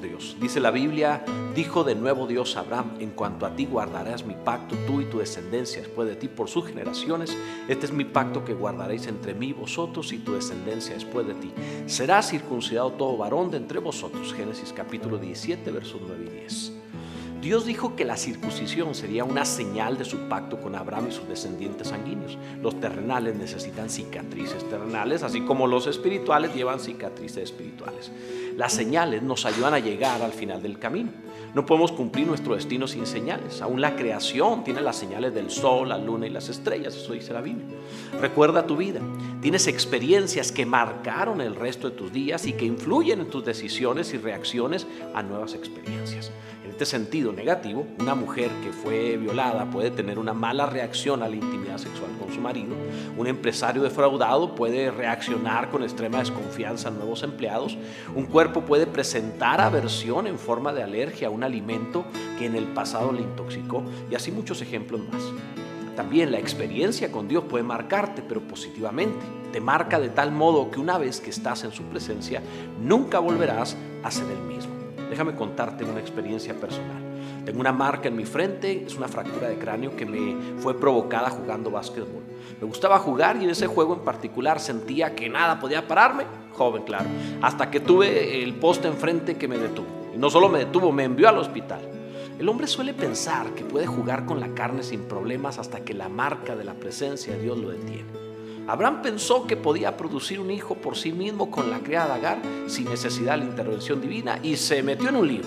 Dios. Dice la Biblia, dijo de nuevo Dios a Abraham, en cuanto a ti guardarás mi pacto, tú y tu descendencia después de ti por sus generaciones. Este es mi pacto que guardaréis entre mí, vosotros y tu descendencia después de ti. Será circuncidado todo varón de entre vosotros. Génesis capítulo 17, versos 9 y 10. Dios dijo que la circuncisión sería una señal de su pacto con Abraham y sus descendientes sanguíneos. Los terrenales necesitan cicatrices terrenales, así como los espirituales llevan cicatrices espirituales. Las señales nos ayudan a llegar al final del camino. No podemos cumplir nuestro destino sin señales. Aún la creación tiene las señales del sol, la luna y las estrellas, eso dice la Biblia. Recuerda tu vida. Tienes experiencias que marcaron el resto de tus días y que influyen en tus decisiones y reacciones a nuevas experiencias. En este sentido negativo, una mujer que fue violada puede tener una mala reacción a la intimidad sexual con su marido. Un empresario defraudado puede reaccionar con extrema desconfianza a nuevos empleados. Un cuerpo puede presentar aversión en forma de alergia a un alimento que en el pasado le intoxicó y así muchos ejemplos más. También la experiencia con Dios puede marcarte, pero positivamente. Te marca de tal modo que una vez que estás en su presencia, nunca volverás a ser el mismo. Déjame contarte una experiencia personal. Tengo una marca en mi frente, es una fractura de cráneo que me fue provocada jugando básquetbol. Me gustaba jugar y en ese juego en particular sentía que nada podía pararme, joven claro, hasta que tuve el poste enfrente que me detuvo. Y no solo me detuvo, me envió al hospital. El hombre suele pensar que puede jugar con la carne sin problemas hasta que la marca de la presencia de Dios lo detiene. Abraham pensó que podía producir un hijo por sí mismo con la criada Agar sin necesidad de la intervención divina y se metió en un lío.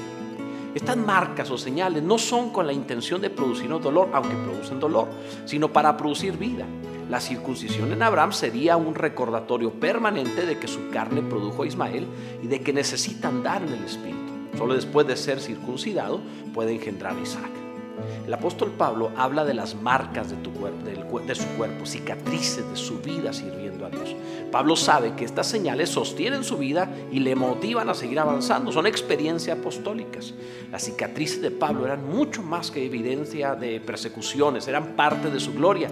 Estas marcas o señales no son con la intención de producirnos dolor, aunque producen dolor, sino para producir vida. La circuncisión en Abraham sería un recordatorio permanente de que su carne produjo a Ismael y de que necesita andar en el Espíritu. Solo después de ser circuncidado puede engendrar a Isaac. El apóstol Pablo habla de las marcas de, su cuerpo, cicatrices de su vida sirviendo a Dios. Pablo sabe que estas señales sostienen su vida y le motivan a seguir avanzando. Son experiencias apostólicas. Las cicatrices de Pablo eran mucho más que evidencia de persecuciones, eran parte de su gloria.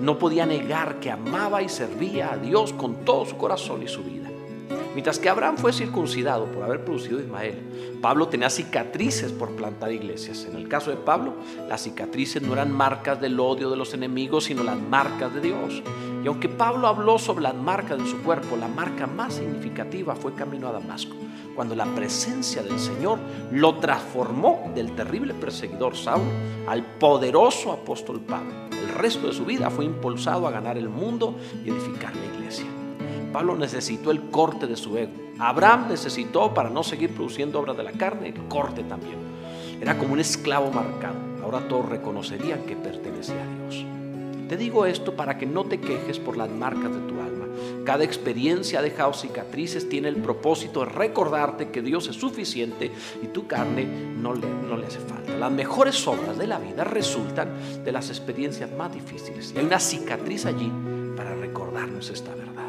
No podía negar que amaba y servía a Dios con todo su corazón y su vida. Mientras que Abraham fue circuncidado por haber producido Ismael, Pablo tenía cicatrices por plantar iglesias. En el caso de Pablo, las cicatrices no eran marcas del odio de los enemigos, sino las marcas de Dios. Y aunque Pablo habló sobre las marcas de su cuerpo, la marca más significativa fue camino a Damasco, cuando la presencia del Señor lo transformó del terrible perseguidor Saulo al poderoso apóstol Pablo. El resto de su vida fue impulsado a ganar el mundo y edificar la iglesia. Pablo necesitó el corte de su ego. Abraham necesitó, para no seguir produciendo obras de la carne, el corte también. Era como un esclavo marcado. Ahora todos reconocerían que pertenecía a Dios. Te digo esto para que no te quejes por las marcas de tu alma. Cada experiencia ha dejado cicatrices, tiene el propósito de recordarte que Dios es suficiente y tu carne no le, no le hace falta. Las mejores obras de la vida resultan de las experiencias más difíciles. Y hay una cicatriz allí para recordarnos esta verdad.